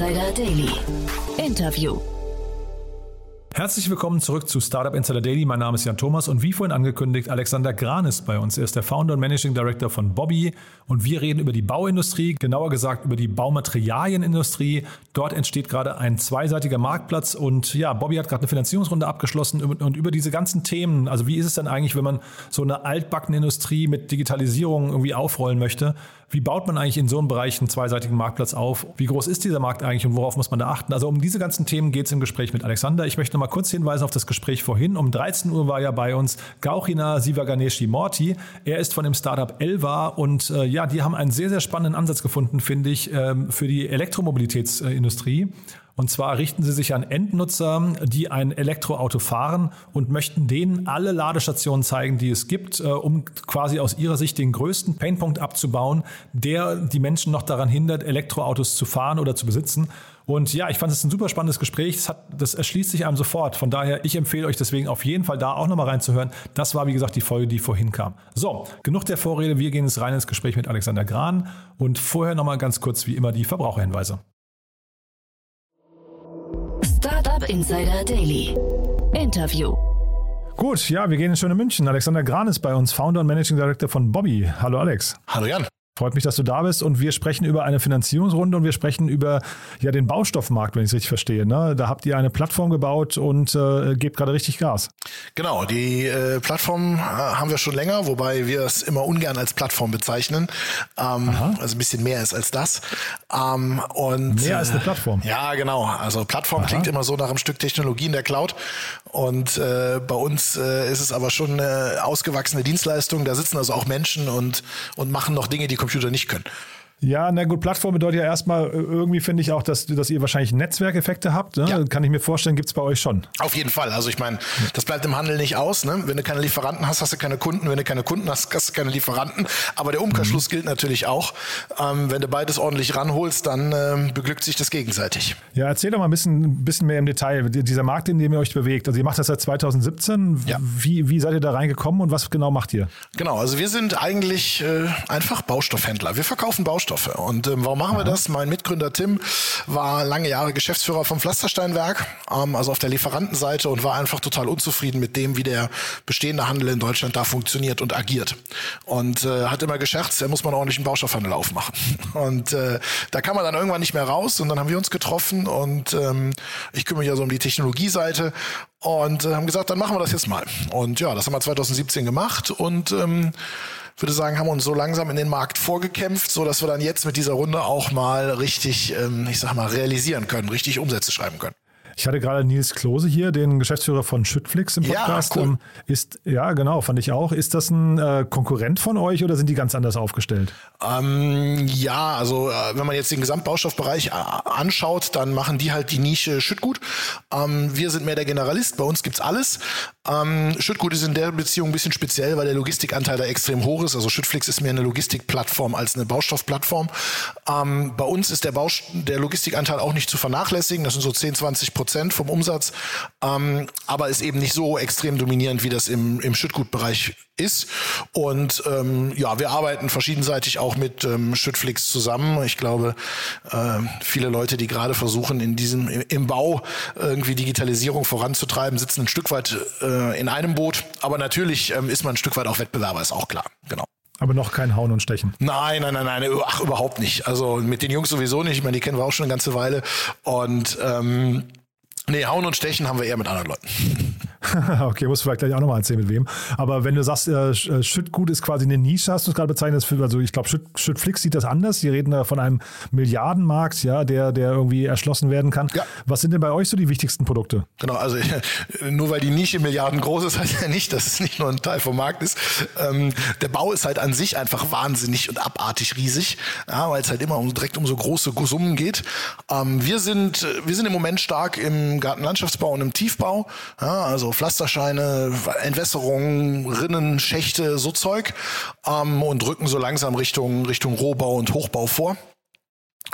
Insider Daily. Interview. Herzlich willkommen zurück zu Startup Insider Daily. Mein Name ist Jan Thomas und wie vorhin angekündigt, Alexander Gran ist bei uns. Er ist der Founder und Managing Director von Bobby und wir reden über die Bauindustrie, genauer gesagt über die Baumaterialienindustrie. Dort entsteht gerade ein zweiseitiger Marktplatz und ja, Bobby hat gerade eine Finanzierungsrunde abgeschlossen und über diese ganzen Themen, also wie ist es denn eigentlich, wenn man so eine altbackene Industrie mit Digitalisierung irgendwie aufrollen möchte? Wie baut man eigentlich in so einem Bereich einen zweiseitigen Marktplatz auf? Wie groß ist dieser Markt eigentlich und worauf muss man da achten? Also um diese ganzen Themen geht es im Gespräch mit Alexander. Ich möchte noch mal kurz hinweisen auf das Gespräch vorhin. Um 13 Uhr war ja bei uns Gauchina Sivaganeshi Morty. Er ist von dem Startup Elva und äh, ja, die haben einen sehr, sehr spannenden Ansatz gefunden, finde ich, ähm, für die Elektromobilitätsindustrie. Und zwar richten sie sich an Endnutzer, die ein Elektroauto fahren und möchten denen alle Ladestationen zeigen, die es gibt, äh, um quasi aus ihrer Sicht den größten Painpunkt abzubauen, der die Menschen noch daran hindert, Elektroautos zu fahren oder zu besitzen. Und ja, ich fand es ein super spannendes Gespräch. Das, hat, das erschließt sich einem sofort. Von daher, ich empfehle euch deswegen auf jeden Fall da auch nochmal reinzuhören. Das war, wie gesagt, die Folge, die vorhin kam. So, genug der Vorrede. Wir gehen jetzt rein ins Gespräch mit Alexander Gran und vorher nochmal ganz kurz wie immer die Verbraucherhinweise. Insider Daily. Interview. Gut, ja, wir gehen in schöne München. Alexander Gran ist bei uns, Founder und Managing Director von Bobby. Hallo Alex. Hallo Jan. Freut mich, dass du da bist und wir sprechen über eine Finanzierungsrunde und wir sprechen über ja, den Baustoffmarkt, wenn ich es richtig verstehe. Ne? Da habt ihr eine Plattform gebaut und äh, gebt gerade richtig Gas. Genau, die äh, Plattform äh, haben wir schon länger, wobei wir es immer ungern als Plattform bezeichnen. Ähm, also ein bisschen mehr ist als das. Ähm, und, mehr als eine Plattform. Äh, ja, genau. Also Plattform Aha. klingt immer so nach einem Stück Technologie in der Cloud. Und äh, bei uns äh, ist es aber schon eine ausgewachsene Dienstleistung. Da sitzen also auch Menschen und, und machen noch Dinge, die Computer nicht können. Ja, na gut, Plattform bedeutet ja erstmal äh, irgendwie, finde ich auch, dass, dass ihr wahrscheinlich Netzwerkeffekte habt. Ne? Ja. Kann ich mir vorstellen, gibt es bei euch schon. Auf jeden Fall. Also ich meine, das bleibt im Handel nicht aus. Ne? Wenn du keine Lieferanten hast, hast du keine Kunden. Wenn du keine Kunden hast, hast du keine Lieferanten. Aber der Umkehrschluss mhm. gilt natürlich auch. Ähm, wenn du beides ordentlich ranholst, dann ähm, beglückt sich das gegenseitig. Ja, erzähl doch mal ein bisschen, bisschen mehr im Detail. Dieser Markt, in dem ihr euch bewegt. Also ihr macht das seit 2017. Ja. Wie, wie seid ihr da reingekommen und was genau macht ihr? Genau, also wir sind eigentlich äh, einfach Baustoffhändler. Wir verkaufen Baustoffe. Baustoffe. Und ähm, warum machen wir das? Mein Mitgründer Tim war lange Jahre Geschäftsführer vom Pflastersteinwerk, ähm, also auf der Lieferantenseite und war einfach total unzufrieden mit dem, wie der bestehende Handel in Deutschland da funktioniert und agiert. Und äh, hat immer gescherzt, er muss man ordentlich einen Baustoffhandel aufmachen. Und äh, da kam man dann irgendwann nicht mehr raus und dann haben wir uns getroffen und ähm, ich kümmere mich ja so um die Technologieseite und äh, haben gesagt, dann machen wir das jetzt mal. Und ja, das haben wir 2017 gemacht und ähm, würde sagen, haben uns so langsam in den Markt vorgekämpft, so dass wir dann jetzt mit dieser Runde auch mal richtig, ähm, ich sag mal, realisieren können, richtig Umsätze schreiben können. Ich hatte gerade Nils Klose hier, den Geschäftsführer von Schüttflix im Podcast. Ja, cool. Ähm, ist, ja, genau, fand ich auch. Ist das ein äh, Konkurrent von euch oder sind die ganz anders aufgestellt? Ähm, ja, also äh, wenn man jetzt den Gesamtbaustoffbereich äh, anschaut, dann machen die halt die Nische Schüttgut. Ähm, wir sind mehr der Generalist, bei uns gibt's alles. Ähm, Schüttgut ist in der Beziehung ein bisschen speziell, weil der Logistikanteil da extrem hoch ist. Also Schüttflix ist mehr eine Logistikplattform als eine Baustoffplattform. Ähm, bei uns ist der, Baust der Logistikanteil auch nicht zu vernachlässigen. Das sind so 10, 20 Prozent vom Umsatz, ähm, aber ist eben nicht so extrem dominierend, wie das im, im Schüttgutbereich ist. Und ähm, ja, wir arbeiten verschiedenseitig auch mit ähm, Schüttflix zusammen. Ich glaube, äh, viele Leute, die gerade versuchen, in diesem im Bau irgendwie Digitalisierung voranzutreiben, sitzen ein Stück weit äh, in einem Boot. Aber natürlich ähm, ist man ein Stück weit auch Wettbewerber, ist auch klar. Genau. Aber noch kein Hauen und Stechen. Nein, nein, nein, nein, ach, überhaupt nicht. Also mit den Jungs sowieso nicht. Ich meine, die kennen wir auch schon eine ganze Weile. Und ähm, Nee, hauen und stechen haben wir eher mit anderen Leuten. okay, muss vielleicht gleich auch nochmal erzählen, mit wem. Aber wenn du sagst, äh, äh, Schüttgut ist quasi eine Nische, hast du es gerade bezeichnet. Also ich glaube, Schütt, Schüttflix sieht das anders. Die reden da von einem Milliardenmarkt, ja, der, der irgendwie erschlossen werden kann. Ja. Was sind denn bei euch so die wichtigsten Produkte? Genau, also nur weil die Nische Milliarden groß ist, heißt ja nicht, dass es nicht nur ein Teil vom Markt ist. Ähm, der Bau ist halt an sich einfach wahnsinnig und abartig riesig, ja, weil es halt immer um, direkt um so große Summen geht. Ähm, wir, sind, wir sind im Moment stark im Gartenlandschaftsbau und im Tiefbau. Ja, also Pflasterscheine, Entwässerung, Rinnen, Schächte, so Zeug. Ähm, und rücken so langsam Richtung, Richtung Rohbau und Hochbau vor.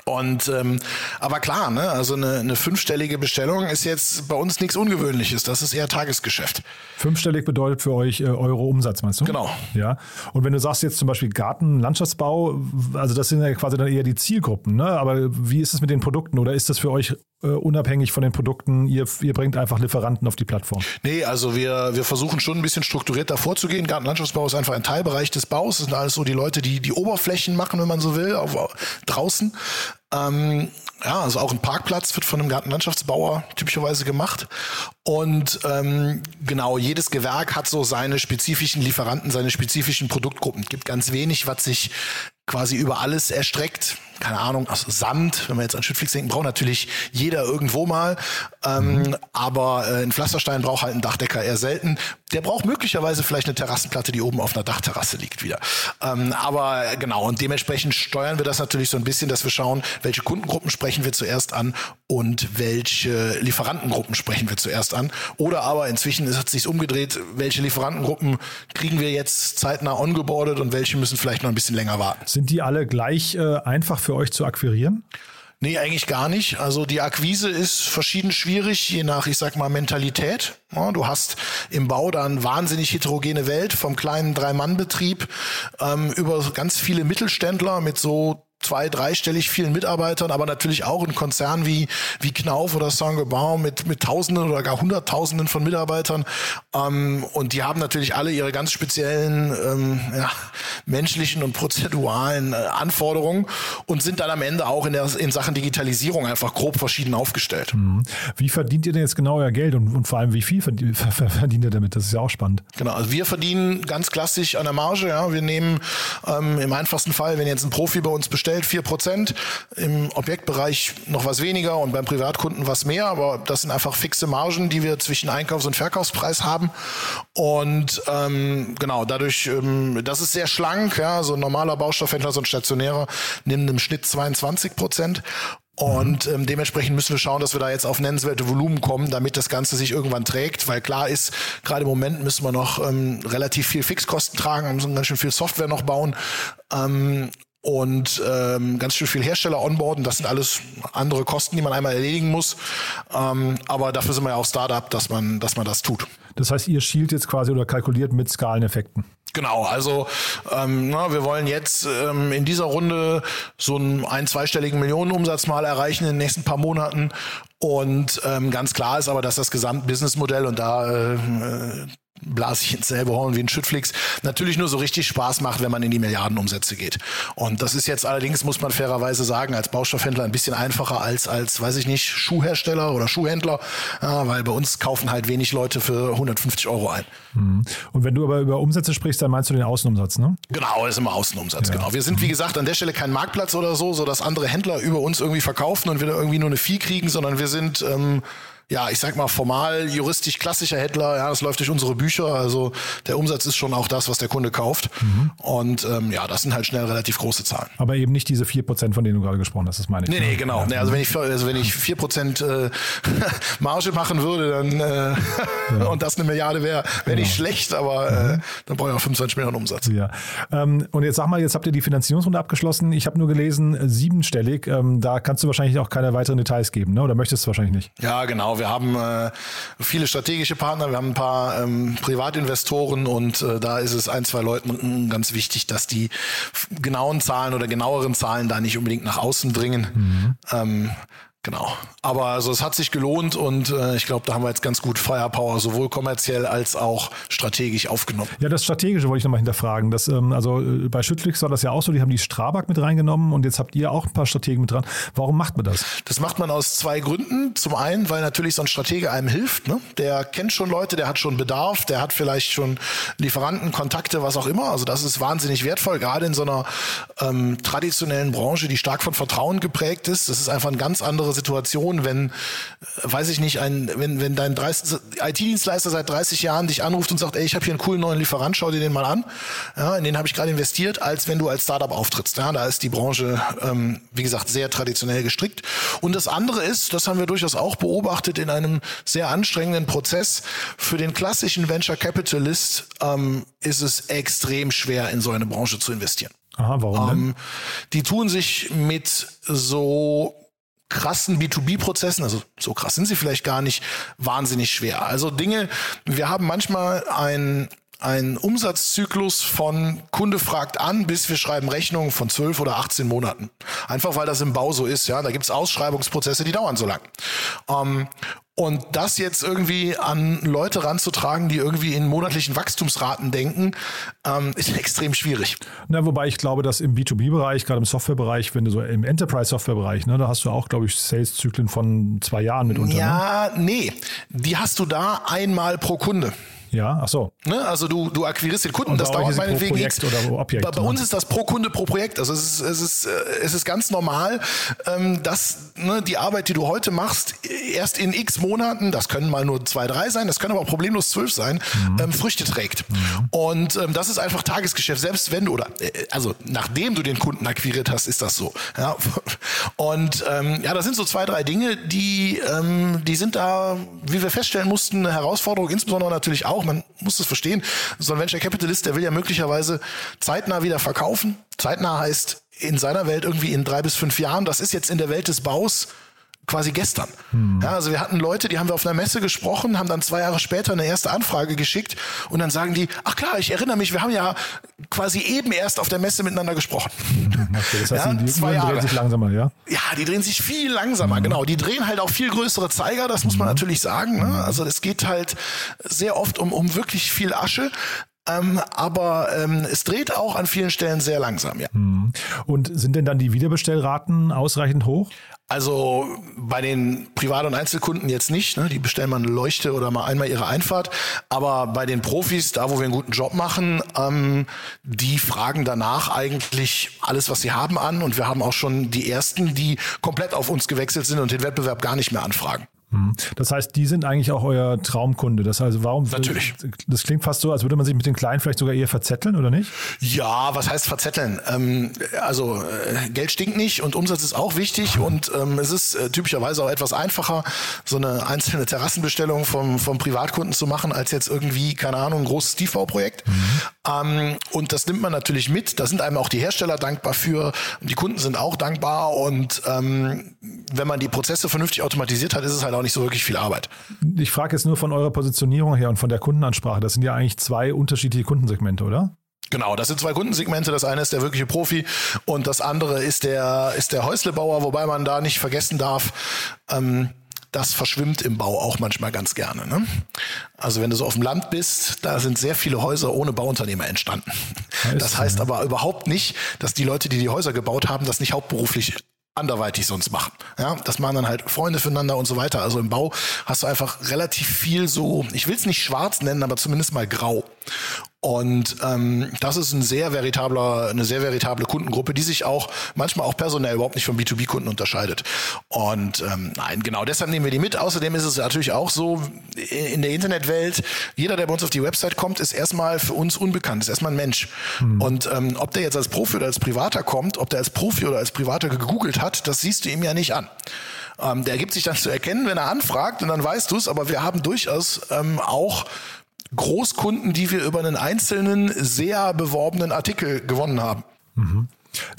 Und ähm, aber klar, ne, also eine, eine fünfstellige Bestellung ist jetzt bei uns nichts Ungewöhnliches. Das ist eher Tagesgeschäft. Fünfstellig bedeutet für euch äh, Euro Umsatz, meinst du? Genau. Ja. Und wenn du sagst jetzt zum Beispiel Garten, Landschaftsbau, also das sind ja quasi dann eher die Zielgruppen, ne? Aber wie ist es mit den Produkten oder ist das für euch äh, unabhängig von den Produkten? Ihr, ihr bringt einfach Lieferanten auf die Plattform? Nee, also wir, wir versuchen schon ein bisschen strukturierter vorzugehen. Gartenlandschaftsbau ist einfach ein Teilbereich des Baus. Das sind alles so die Leute, die die Oberflächen machen, wenn man so will, auf, draußen. Ähm, ja, also auch ein Parkplatz wird von einem Gartenlandschaftsbauer typischerweise gemacht. Und ähm, genau, jedes Gewerk hat so seine spezifischen Lieferanten, seine spezifischen Produktgruppen. Es gibt ganz wenig, was sich quasi über alles erstreckt. Keine Ahnung, also Sand, wenn wir jetzt an Schüttflix denken, braucht natürlich jeder irgendwo mal. Ähm, mhm. Aber äh, ein Pflasterstein braucht halt einen Dachdecker eher selten. Der braucht möglicherweise vielleicht eine Terrassenplatte, die oben auf einer Dachterrasse liegt wieder. Ähm, aber äh, genau, und dementsprechend steuern wir das natürlich so ein bisschen, dass wir schauen, welche Kundengruppen sprechen wir zuerst an und welche Lieferantengruppen sprechen wir zuerst an. Oder aber inzwischen hat es sich umgedreht, welche Lieferantengruppen kriegen wir jetzt zeitnah ongeboardet und welche müssen vielleicht noch ein bisschen länger warten. Sind die alle gleich äh, einfach für euch zu akquirieren? Nee, eigentlich gar nicht. Also die Akquise ist verschieden schwierig, je nach, ich sag mal, Mentalität. Ja, du hast im Bau dann wahnsinnig heterogene Welt, vom kleinen Drei-Mann-Betrieb ähm, über ganz viele Mittelständler mit so zwei, dreistellig vielen Mitarbeitern, aber natürlich auch ein Konzern wie, wie Knauf oder Saint-Gobain mit, mit Tausenden oder gar Hunderttausenden von Mitarbeitern. Ähm, und die haben natürlich alle ihre ganz speziellen ähm, ja, menschlichen und prozeduralen äh, Anforderungen und sind dann am Ende auch in, der, in Sachen Digitalisierung einfach grob verschieden aufgestellt. Mhm. Wie verdient ihr denn jetzt genau euer Geld und, und vor allem wie viel verdient, verdient ihr damit? Das ist ja auch spannend. Genau, also wir verdienen ganz klassisch an der Marge. Ja. Wir nehmen ähm, im einfachsten Fall, wenn jetzt ein Profi bei uns bestellt, vier Prozent, im Objektbereich noch was weniger und beim Privatkunden was mehr, aber das sind einfach fixe Margen, die wir zwischen Einkaufs- und Verkaufspreis haben. Und ähm, genau, dadurch, ähm, das ist sehr schlank, ja, so ein normaler Baustoffhändler, so ein stationärer, nimmt im Schnitt 22 Prozent. Und ähm, dementsprechend müssen wir schauen, dass wir da jetzt auf nennenswerte Volumen kommen, damit das Ganze sich irgendwann trägt. Weil klar ist, gerade im Moment müssen wir noch ähm, relativ viel Fixkosten tragen, müssen ganz schön viel Software noch bauen. Ähm, und ähm, ganz schön viel Hersteller onboarden. Das sind alles andere Kosten, die man einmal erledigen muss. Ähm, aber dafür sind wir ja auch Startup, dass man, dass man das tut. Das heißt, ihr schielt jetzt quasi oder kalkuliert mit Skaleneffekten. Genau, also ähm, na, wir wollen jetzt ähm, in dieser Runde so einen ein-, zweistelligen Millionenumsatz mal erreichen in den nächsten paar Monaten. Und ähm, ganz klar ist aber, dass das Gesamtbusinessmodell und da äh, blase ich ins selbe Horn wie ein Schüttflix, natürlich nur so richtig Spaß macht, wenn man in die Milliardenumsätze geht. Und das ist jetzt allerdings, muss man fairerweise sagen, als Baustoffhändler ein bisschen einfacher als, als weiß ich nicht, Schuhhersteller oder Schuhhändler, ja, weil bei uns kaufen halt wenig Leute für 150 Euro ein. Mhm. Und wenn du aber über Umsätze sprichst, dann meinst du den Außenumsatz, ne? Genau, das ist immer Außenumsatz, ja. genau. Wir sind, wie gesagt, an der Stelle kein Marktplatz oder so, so dass andere Händler über uns irgendwie verkaufen und wir da irgendwie nur eine Fee kriegen, sondern wir sind... Ähm, ja, ich sag mal, formal, juristisch klassischer Händler, ja, das läuft durch unsere Bücher. Also der Umsatz ist schon auch das, was der Kunde kauft. Mhm. Und ähm, ja, das sind halt schnell relativ große Zahlen. Aber eben nicht diese 4%, von denen du gerade gesprochen hast, das meine ich. Nee, nee, ne? genau. Ja. Nee, also wenn ich, also wenn ich 4% äh, Marge machen würde, dann äh, ja. und das eine Milliarde wäre, wäre nicht genau. schlecht, aber äh, mhm. dann brauche ich auch 25 Millionen Umsatz. Ja. Ähm, und jetzt sag mal, jetzt habt ihr die Finanzierungsrunde abgeschlossen. Ich habe nur gelesen, siebenstellig. Ähm, da kannst du wahrscheinlich auch keine weiteren Details geben, ne? oder möchtest du wahrscheinlich nicht? Ja, genau wir haben äh, viele strategische Partner, wir haben ein paar ähm, Privatinvestoren und äh, da ist es ein, zwei Leuten ganz wichtig, dass die genauen Zahlen oder genaueren Zahlen da nicht unbedingt nach außen dringen. Mhm. Ähm, Genau. Aber also es hat sich gelohnt und äh, ich glaube, da haben wir jetzt ganz gut Firepower, sowohl kommerziell als auch strategisch aufgenommen. Ja, das Strategische wollte ich nochmal hinterfragen. Das, ähm, also äh, bei Schüttflix war das ja auch so, die haben die Strabag mit reingenommen und jetzt habt ihr auch ein paar Strategen mit dran. Warum macht man das? Das macht man aus zwei Gründen. Zum einen, weil natürlich so ein Stratege einem hilft. Ne? Der kennt schon Leute, der hat schon Bedarf, der hat vielleicht schon Lieferanten, Kontakte, was auch immer. Also das ist wahnsinnig wertvoll, gerade in so einer ähm, traditionellen Branche, die stark von Vertrauen geprägt ist. Das ist einfach ein ganz anderes Situation, wenn, weiß ich nicht, ein, wenn, wenn dein IT-Dienstleister seit 30 Jahren dich anruft und sagt, ey, ich habe hier einen coolen neuen Lieferant, schau dir den mal an. Ja, in den habe ich gerade investiert, als wenn du als Startup auftrittst. Ja, da ist die Branche, ähm, wie gesagt, sehr traditionell gestrickt. Und das andere ist, das haben wir durchaus auch beobachtet in einem sehr anstrengenden Prozess, für den klassischen Venture Capitalist ähm, ist es extrem schwer, in so eine Branche zu investieren. Aha, warum? Ähm, die tun sich mit so krassen B2B-Prozessen, also so krass sind sie vielleicht gar nicht, wahnsinnig schwer. Also Dinge, wir haben manchmal ein ein Umsatzzyklus von Kunde fragt an, bis wir schreiben Rechnungen von 12 oder 18 Monaten. Einfach weil das im Bau so ist, ja. Da gibt's Ausschreibungsprozesse, die dauern so lang. Ähm, und das jetzt irgendwie an Leute ranzutragen, die irgendwie in monatlichen Wachstumsraten denken, ähm, ist extrem schwierig. Na, wobei ich glaube, dass im B2B-Bereich, gerade im Softwarebereich, wenn du so im Enterprise-Software-Bereich, ne, da hast du auch, glaube ich, Sales-Zyklen von zwei Jahren mitunter. Ne? Ja, nee. Die hast du da einmal pro Kunde. Ja, ach so. Ne? Also du, du akquirierst den Kunden, Und das dauert meinetwegen Projekt oder Objekt, bei, bei ne? uns ist das pro Kunde pro Projekt. Also es ist, es ist, äh, es ist ganz normal, ähm, dass ne, die Arbeit, die du heute machst, erst in X Monaten, das können mal nur zwei, drei sein, das können aber auch problemlos zwölf sein, Mhm. ähm, Früchte trägt. Und ähm, das ist einfach Tagesgeschäft, selbst wenn du, oder äh, also nachdem du den Kunden akquiriert hast, ist das so. Ja? Und ähm, ja, das sind so zwei, drei Dinge, die, ähm, die sind da, wie wir feststellen mussten, eine Herausforderung, insbesondere natürlich auch, man muss es verstehen, so ein Venture Capitalist, der will ja möglicherweise zeitnah wieder verkaufen. Zeitnah heißt in seiner Welt irgendwie in drei bis fünf Jahren. Das ist jetzt in der Welt des Baus quasi gestern. Ja, also wir hatten Leute, die haben wir auf einer Messe gesprochen, haben dann zwei Jahre später eine erste Anfrage geschickt und dann sagen die, ach klar, ich erinnere mich, wir haben ja quasi eben erst auf der Messe miteinander gesprochen. Okay, das heißt, Ja, die zwei Uhren drehen Jahre. sich langsamer, ja? Ja, die drehen sich viel langsamer, genau. Die drehen halt auch viel größere Zeiger, das muss man natürlich sagen. Ne? Also es geht halt sehr oft um, um wirklich viel Asche. Ähm, aber ähm, es dreht auch an vielen Stellen sehr langsam, ja. Und sind denn dann die Wiederbestellraten ausreichend hoch? Also bei den Privat- und Einzelkunden jetzt nicht. Ne? Die bestellen mal eine Leuchte oder mal einmal ihre Einfahrt. Aber bei den Profis, da wo wir einen guten Job machen, ähm, die fragen danach eigentlich alles, was sie haben, an. Und wir haben auch schon die ersten, die komplett auf uns gewechselt sind und den Wettbewerb gar nicht mehr anfragen. Das heißt, die sind eigentlich auch euer Traumkunde. Das heißt, warum? Natürlich. Das klingt fast so, als würde man sich mit den Kleinen vielleicht sogar eher verzetteln, oder nicht? Ja, was heißt verzetteln? Ähm, also äh, Geld stinkt nicht und Umsatz ist auch wichtig und ähm, es ist äh, typischerweise auch etwas einfacher, so eine einzelne Terrassenbestellung vom, vom Privatkunden zu machen, als jetzt irgendwie, keine Ahnung, ein großes Tiefbauprojekt. Ähm, und das nimmt man natürlich mit. Da sind einem auch die Hersteller dankbar für. Die Kunden sind auch dankbar und ähm, wenn man die Prozesse vernünftig automatisiert hat, ist es halt auch nicht so wirklich viel Arbeit. Ich frage jetzt nur von eurer Positionierung her und von der Kundenansprache. Das sind ja eigentlich zwei unterschiedliche Kundensegmente, oder? Genau, das sind zwei Kundensegmente. Das eine ist der wirkliche Profi und das andere ist der, ist der Häuslebauer, wobei man da nicht vergessen darf, ähm, das verschwimmt im Bau auch manchmal ganz gerne. Ne? Also wenn du so auf dem Land bist, da sind sehr viele Häuser ohne Bauunternehmer entstanden. ist Das so, heißt aber überhaupt nicht, dass die Leute, die die Häuser gebaut haben, das nicht hauptberuflich anderweitig sonst machen. Ja, das machen dann halt Freunde füreinander und so weiter. Also im Bau hast du einfach relativ viel so, ich will es nicht schwarz nennen, aber zumindest mal grau. Und ähm, das ist ein sehr veritabler, eine sehr veritable Kundengruppe, die sich auch manchmal auch personell überhaupt nicht von B2B-Kunden unterscheidet. Und ähm, nein, genau deshalb nehmen wir die mit. Außerdem ist es natürlich auch so, in der Internetwelt, jeder, der bei uns auf die Website kommt, ist erstmal für uns unbekannt, ist erstmal ein Mensch. Und ähm, ob der jetzt als Profi oder als Privater kommt, ob der als Profi oder als Privater gegoogelt hat, das siehst du ihm ja nicht an. Ähm, der gibt sich dann zu erkennen, wenn er anfragt und dann weißt du es, aber wir haben durchaus ähm, auch Großkunden, die wir über einen einzelnen, sehr beworbenen Artikel gewonnen haben.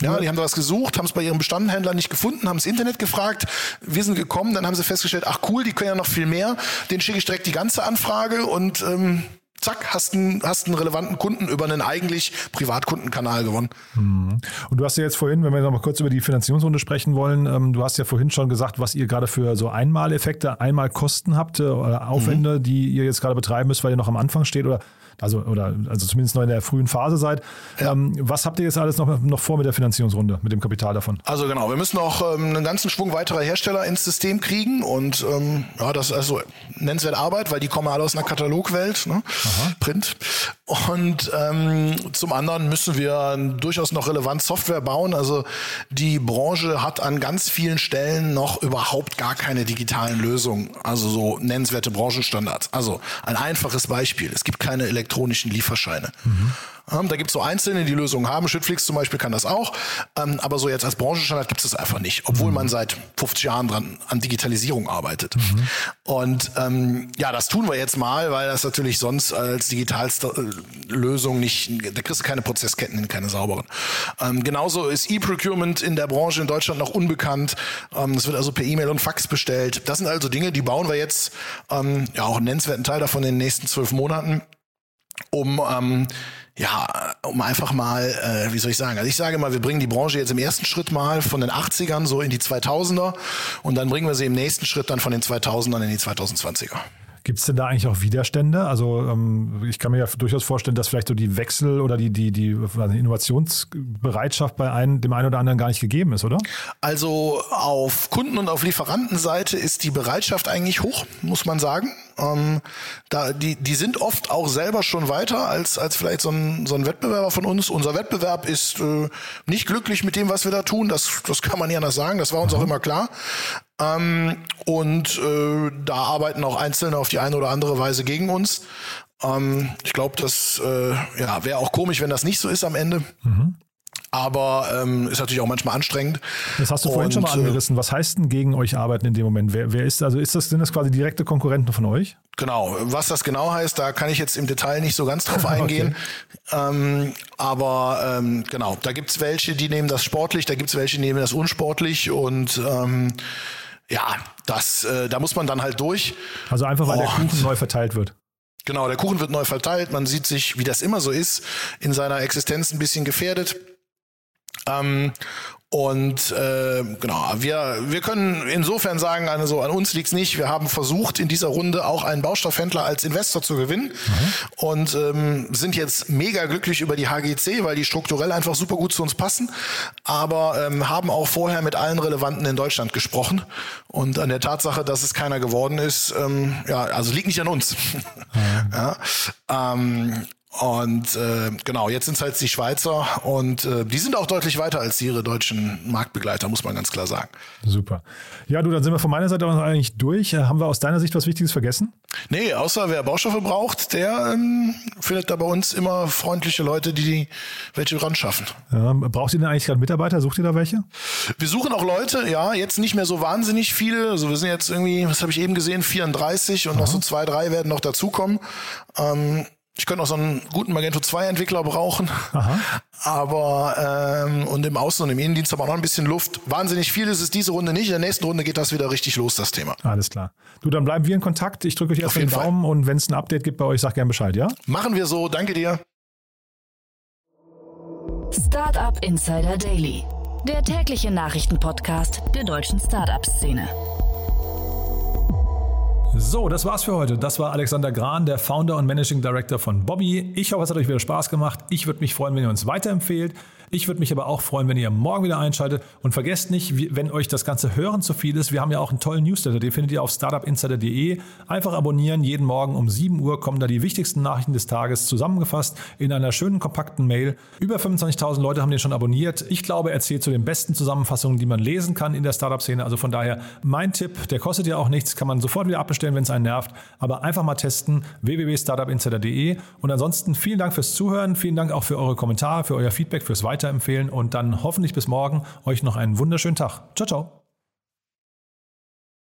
Ja, die haben da was gesucht, haben es bei ihrem Bestandhändler nicht gefunden, haben das Internet gefragt, wir sind gekommen, dann haben sie festgestellt, ach cool, die können ja noch viel mehr, den schicke ich direkt die ganze Anfrage und ähm, zack, hast einen, hast einen relevanten Kunden über einen eigentlich Privatkundenkanal gewonnen. Und du hast ja jetzt vorhin, wenn wir noch mal kurz über die Finanzierungsrunde sprechen wollen, ähm, du hast ja vorhin schon gesagt, was ihr gerade für so Einmaleffekte, Einmalkosten habt äh, oder Aufwände, die ihr jetzt gerade betreiben müsst, weil ihr noch am Anfang steht oder also oder also zumindest noch in der frühen Phase seid. Ähm, was habt ihr jetzt alles noch, noch vor mit der Finanzierungsrunde, mit dem Kapital davon? Also genau, wir müssen noch ähm, einen ganzen Schwung weiterer Hersteller ins System kriegen und ähm, ja, das ist also nennenswerte Arbeit, weil die kommen alle aus einer Katalogwelt, ne? Print. Und ähm, zum anderen müssen wir durchaus noch relevant Software bauen. Also die Branche hat an ganz vielen Stellen noch überhaupt gar keine digitalen Lösungen, also so nennenswerte Branchenstandards. Also ein einfaches Beispiel: Es gibt keine elektronischen Lieferscheine. Ähm, da gibt es so Einzelne, die Lösungen haben. Schüttflix zum Beispiel kann das auch. Ähm, aber so jetzt als Branchenstandard gibt es das einfach nicht, obwohl mhm. man seit 50 Jahren dran an Digitalisierung arbeitet. Mhm. Und ähm, ja, das tun wir jetzt mal, weil das natürlich sonst als digitalste äh, Lösung nicht, da kriegst du keine Prozessketten keine sauberen. Ähm, genauso ist E-Procurement in der Branche in Deutschland noch unbekannt. Ähm, es wird also per E-Mail und Fax bestellt. Das sind also Dinge, die bauen wir jetzt ähm, ja auch einen nennenswerten Teil davon in den nächsten zwölf Monaten, um ähm, ja, um einfach mal, äh, wie soll ich sagen, also ich sage mal, wir bringen die Branche jetzt im ersten Schritt mal von den 80ern so in die 2000er und dann bringen wir sie im nächsten Schritt dann von den 2000ern in die 2020er. Gibt es denn da eigentlich auch Widerstände? Also ähm, ich kann mir ja durchaus vorstellen, dass vielleicht so die Wechsel oder die, die, die Innovationsbereitschaft bei einem, dem einen oder anderen gar nicht gegeben ist, oder? Also auf Kunden- und auf Lieferantenseite ist die Bereitschaft eigentlich hoch, muss man sagen. Ähm, da, die, die sind oft auch selber schon weiter als, als vielleicht so ein, so ein Wettbewerber von uns. Unser Wettbewerb ist äh, nicht glücklich mit dem, was wir da tun. Das, das kann man ja anders sagen. Das war uns mhm. auch immer klar. Ähm, und äh, da arbeiten auch Einzelne auf die eine oder andere Weise gegen uns. Ähm, ich glaube, das äh, ja, wäre auch komisch, wenn das nicht so ist am Ende. Mhm. Aber ähm, ist natürlich auch manchmal anstrengend. Das hast du vorhin und, schon mal äh, angerissen. Was heißt denn gegen euch arbeiten in dem Moment? Wer, wer ist, also ist das, sind das quasi direkte Konkurrenten von euch? Genau, was das genau heißt, da kann ich jetzt im Detail nicht so ganz drauf eingehen. okay. ähm, aber ähm, genau, da gibt's welche, die nehmen das sportlich, da gibt's welche, die nehmen das unsportlich und ähm, ja, das, äh, da muss man dann halt durch. Also einfach, weil oh. der Kuchen neu verteilt wird. Genau, der Kuchen wird neu verteilt. Man sieht sich, wie das immer so ist, in seiner Existenz ein bisschen gefährdet. Ähm, und äh, genau, wir, wir können insofern sagen, also an uns liegt's nicht. Wir haben versucht, in dieser Runde auch einen Baustoffhändler als Investor zu gewinnen mhm. und ähm, sind jetzt mega glücklich über die HGC, weil die strukturell einfach super gut zu uns passen, aber ähm, haben auch vorher mit allen Relevanten in Deutschland gesprochen. Und an der Tatsache, dass es keiner geworden ist, ähm, ja, also liegt nicht an uns. Mhm. ja, ähm, und äh, genau, jetzt sind es halt die Schweizer und äh, die sind auch deutlich weiter als ihre deutschen Marktbegleiter, muss man ganz klar sagen. Super. Ja, du, dann sind wir von meiner Seite auch eigentlich durch. Äh, haben wir aus deiner Sicht was Wichtiges vergessen? Nee, außer wer Baustoffe braucht, der ähm, findet da bei uns immer freundliche Leute, die welche ran schaffen. Ja, braucht ihr denn eigentlich gerade Mitarbeiter? Sucht ihr da welche? Wir suchen auch Leute, ja, jetzt nicht mehr so wahnsinnig viele. Also wir sind jetzt irgendwie, was habe ich eben gesehen, 34 und Aha. noch so zwei, drei werden noch dazukommen. Ähm, ich könnte auch so einen guten Magento 2 Entwickler brauchen. Aha. Aber ähm, und im Außen- und im Innendienst aber noch ein bisschen Luft. Wahnsinnig viel ist es diese Runde nicht. In der nächsten Runde geht das wieder richtig los, das Thema. Alles klar. Du, dann bleiben wir in Kontakt. Ich drücke euch erstmal den Daumen Fall. und wenn es ein Update gibt bei euch, sag gerne Bescheid, ja? Machen wir so. Danke dir. Startup Insider Daily. Der tägliche Nachrichtenpodcast der deutschen Startup-Szene. So, das war's für heute. Das war Alexander Gran, der Founder und Managing Director von Bobby. Ich hoffe, es hat euch wieder Spaß gemacht. Ich würde mich freuen, wenn ihr uns weiterempfehlt. Ich würde mich aber auch freuen, wenn ihr morgen wieder einschaltet. Und vergesst nicht, wenn euch das ganze Hören zu viel ist, wir haben ja auch einen tollen Newsletter, den findet ihr auf startupinsider.de. Einfach abonnieren. Jeden Morgen um 7 Uhr kommen da die wichtigsten Nachrichten des Tages zusammengefasst in einer schönen, kompakten Mail. Über 25.000 Leute haben den schon abonniert. Ich glaube, er zählt zu den besten Zusammenfassungen, die man lesen kann in der Startup-Szene. Also von daher mein Tipp, der kostet ja auch nichts, kann man sofort wieder abbestellen, wenn es einen nervt. Aber einfach mal testen, www.startupinsider.de. Und ansonsten vielen Dank fürs Zuhören, vielen Dank auch für eure Kommentare, für euer Feedback, fürs Weiterempfehlen und dann hoffentlich bis morgen euch noch einen wunderschönen Tag. Ciao, ciao.